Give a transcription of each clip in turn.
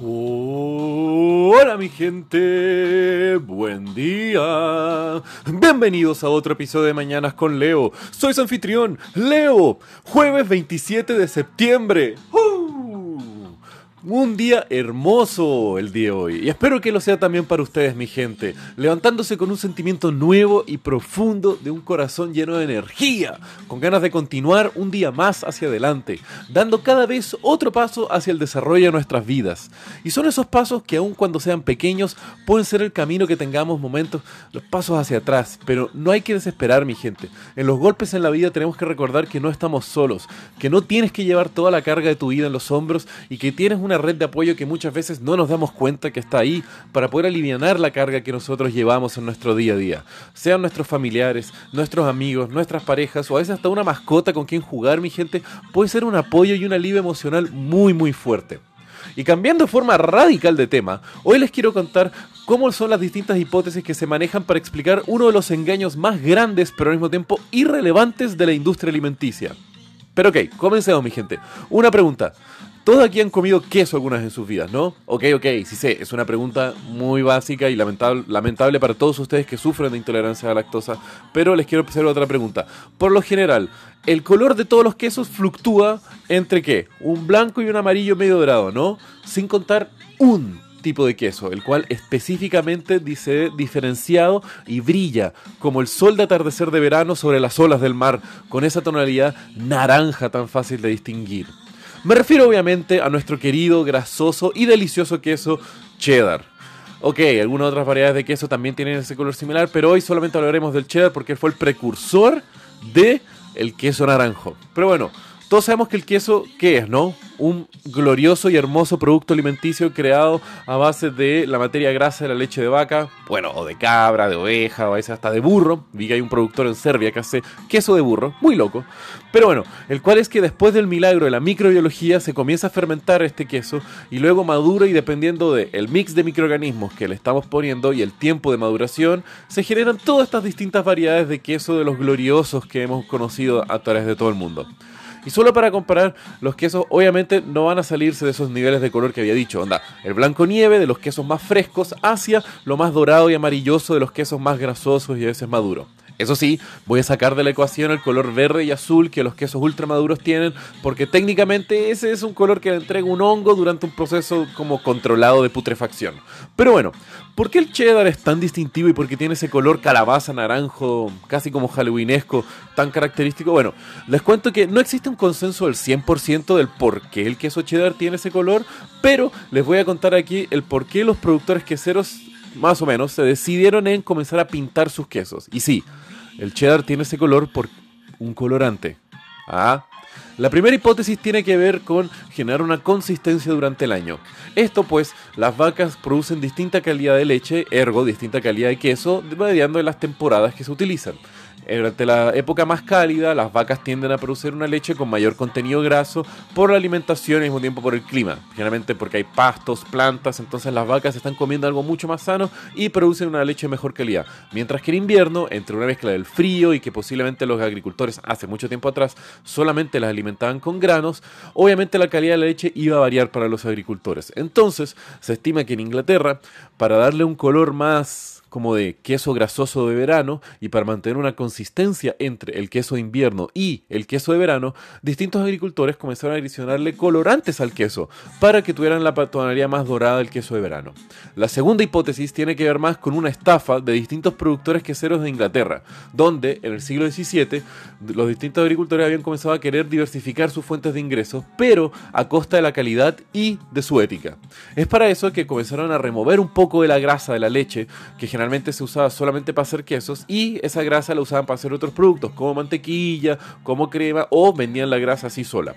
Hola mi gente, buen día. Bienvenidos a otro episodio de Mañanas con Leo. Soy su anfitrión, Leo. Jueves 27 de septiembre. Un día hermoso el día de hoy y espero que lo sea también para ustedes mi gente, levantándose con un sentimiento nuevo y profundo de un corazón lleno de energía, con ganas de continuar un día más hacia adelante, dando cada vez otro paso hacia el desarrollo de nuestras vidas. Y son esos pasos que aun cuando sean pequeños pueden ser el camino que tengamos momentos, los pasos hacia atrás, pero no hay que desesperar mi gente. En los golpes en la vida tenemos que recordar que no estamos solos, que no tienes que llevar toda la carga de tu vida en los hombros y que tienes una red de apoyo que muchas veces no nos damos cuenta que está ahí para poder aliviar la carga que nosotros llevamos en nuestro día a día. Sean nuestros familiares, nuestros amigos, nuestras parejas o a veces hasta una mascota con quien jugar, mi gente, puede ser un apoyo y un alivio emocional muy muy fuerte. Y cambiando de forma radical de tema, hoy les quiero contar cómo son las distintas hipótesis que se manejan para explicar uno de los engaños más grandes pero al mismo tiempo irrelevantes de la industria alimenticia. Pero ok, comencemos mi gente. Una pregunta. Todos aquí han comido queso algunas en sus vidas, ¿no? Ok, ok, sí sé, es una pregunta muy básica y lamentable, lamentable para todos ustedes que sufren de intolerancia a la lactosa, pero les quiero hacer otra pregunta. Por lo general, el color de todos los quesos fluctúa entre qué? Un blanco y un amarillo medio dorado, ¿no? Sin contar un tipo de queso, el cual específicamente dice diferenciado y brilla como el sol de atardecer de verano sobre las olas del mar, con esa tonalidad naranja tan fácil de distinguir. Me refiero obviamente a nuestro querido, grasoso y delicioso queso cheddar. Ok, algunas otras variedades de queso también tienen ese color similar, pero hoy solamente hablaremos del cheddar porque fue el precursor de el queso naranjo. Pero bueno, todos sabemos que el queso, ¿qué es, no? Un glorioso y hermoso producto alimenticio creado a base de la materia grasa de la leche de vaca, bueno, o de cabra, de oveja, o a veces hasta de burro. Vi que hay un productor en Serbia que hace queso de burro, muy loco. Pero bueno, el cual es que después del milagro de la microbiología se comienza a fermentar este queso y luego madura y dependiendo del mix de microorganismos que le estamos poniendo y el tiempo de maduración, se generan todas estas distintas variedades de queso de los gloriosos que hemos conocido a través de todo el mundo. Y solo para comparar, los quesos obviamente no van a salirse de esos niveles de color que había dicho. Onda, el blanco nieve de los quesos más frescos hacia lo más dorado y amarilloso de los quesos más grasosos y a veces maduros. Eso sí, voy a sacar de la ecuación el color verde y azul que los quesos ultramaduros tienen, porque técnicamente ese es un color que le entrega un hongo durante un proceso como controlado de putrefacción. Pero bueno, ¿por qué el cheddar es tan distintivo y por qué tiene ese color calabaza naranjo, casi como halloweenesco, tan característico? Bueno, les cuento que no existe un consenso del 100% del por qué el queso cheddar tiene ese color, pero les voy a contar aquí el por qué los productores queseros más o menos, se decidieron en comenzar a pintar sus quesos. Y sí, el cheddar tiene ese color por un colorante. Ah. La primera hipótesis tiene que ver con generar una consistencia durante el año. Esto pues, las vacas producen distinta calidad de leche, ergo distinta calidad de queso, variando en las temporadas que se utilizan. Durante la época más cálida, las vacas tienden a producir una leche con mayor contenido graso por la alimentación y al mismo tiempo por el clima. Generalmente porque hay pastos, plantas, entonces las vacas están comiendo algo mucho más sano y producen una leche de mejor calidad. Mientras que en invierno, entre una mezcla del frío y que posiblemente los agricultores hace mucho tiempo atrás solamente las alimentaban con granos, obviamente la calidad de la leche iba a variar para los agricultores. Entonces, se estima que en Inglaterra, para darle un color más como de queso grasoso de verano y para mantener una consistencia entre el queso de invierno y el queso de verano, distintos agricultores comenzaron a adicionarle colorantes al queso para que tuvieran la tonalidad más dorada del queso de verano. La segunda hipótesis tiene que ver más con una estafa de distintos productores queseros de Inglaterra, donde en el siglo XVII los distintos agricultores habían comenzado a querer diversificar sus fuentes de ingresos, pero a costa de la calidad y de su ética. Es para eso que comenzaron a remover un poco de la grasa de la leche que generalmente se usaba solamente para hacer quesos y esa grasa la usaban para hacer otros productos como mantequilla, como crema o vendían la grasa así sola.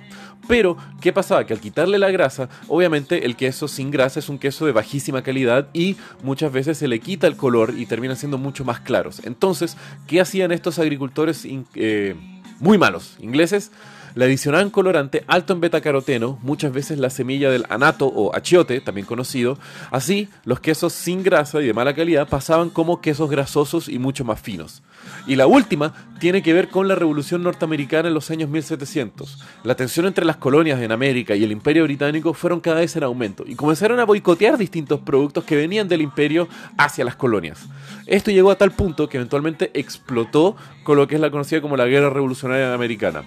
Pero, ¿qué pasaba? Que al quitarle la grasa, obviamente el queso sin grasa es un queso de bajísima calidad y muchas veces se le quita el color y terminan siendo mucho más claros. Entonces, ¿qué hacían estos agricultores? Eh, muy malos ingleses, le adicionaban colorante alto en betacaroteno, muchas veces la semilla del anato o achiote, también conocido. Así, los quesos sin grasa y de mala calidad pasaban como quesos grasosos y mucho más finos. Y la última tiene que ver con la Revolución Norteamericana en los años 1700. La tensión entre las colonias en América y el Imperio Británico fueron cada vez en aumento y comenzaron a boicotear distintos productos que venían del imperio hacia las colonias. Esto llegó a tal punto que eventualmente explotó con lo que es la conocida como la Guerra Revolucionaria Americana.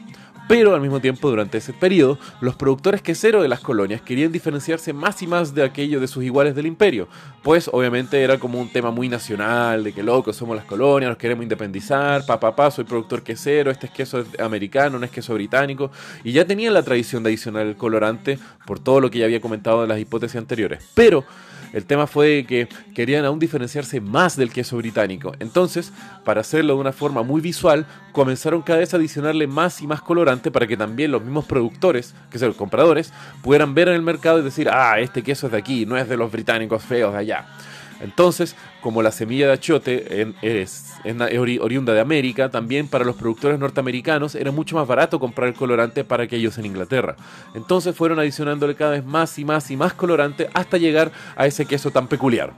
Pero al mismo tiempo, durante ese periodo, los productores queseros de las colonias querían diferenciarse más y más de aquello de sus iguales del imperio, pues obviamente era como un tema muy nacional, de que locos somos las colonias, nos queremos independizar, pa pa pa, soy productor quesero, este es queso americano, no es queso británico, y ya tenían la tradición de adicionar el colorante por todo lo que ya había comentado en las hipótesis anteriores. Pero el tema fue que querían aún diferenciarse más del queso británico. Entonces, para hacerlo de una forma muy visual, comenzaron cada vez a adicionarle más y más colorante para que también los mismos productores, que son los compradores, pudieran ver en el mercado y decir, ah, este queso es de aquí, no es de los británicos feos de allá. Entonces, como la semilla de achiote es, oriunda de América, también para los productores norteamericanos era mucho más barato comprar el colorante para que ellos en Inglaterra. Entonces fueron adicionándole cada vez más y más y más colorante hasta llegar a ese queso tan peculiar.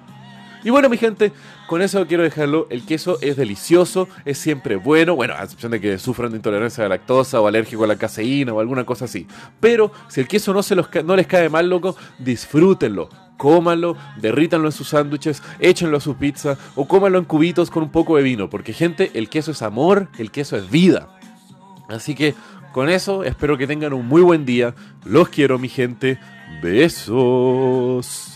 Y bueno, mi gente, con eso quiero dejarlo. El queso es delicioso, es siempre bueno. Bueno, a excepción de que sufran de intolerancia a la lactosa o alérgico a la caseína o alguna cosa así. Pero si el queso no, se no les cae mal, loco, disfrútenlo cómanlo, derrítanlo en sus sándwiches, échenlo a su pizza o cómanlo en cubitos con un poco de vino, porque gente, el queso es amor, el queso es vida. Así que con eso espero que tengan un muy buen día. Los quiero mi gente. Besos.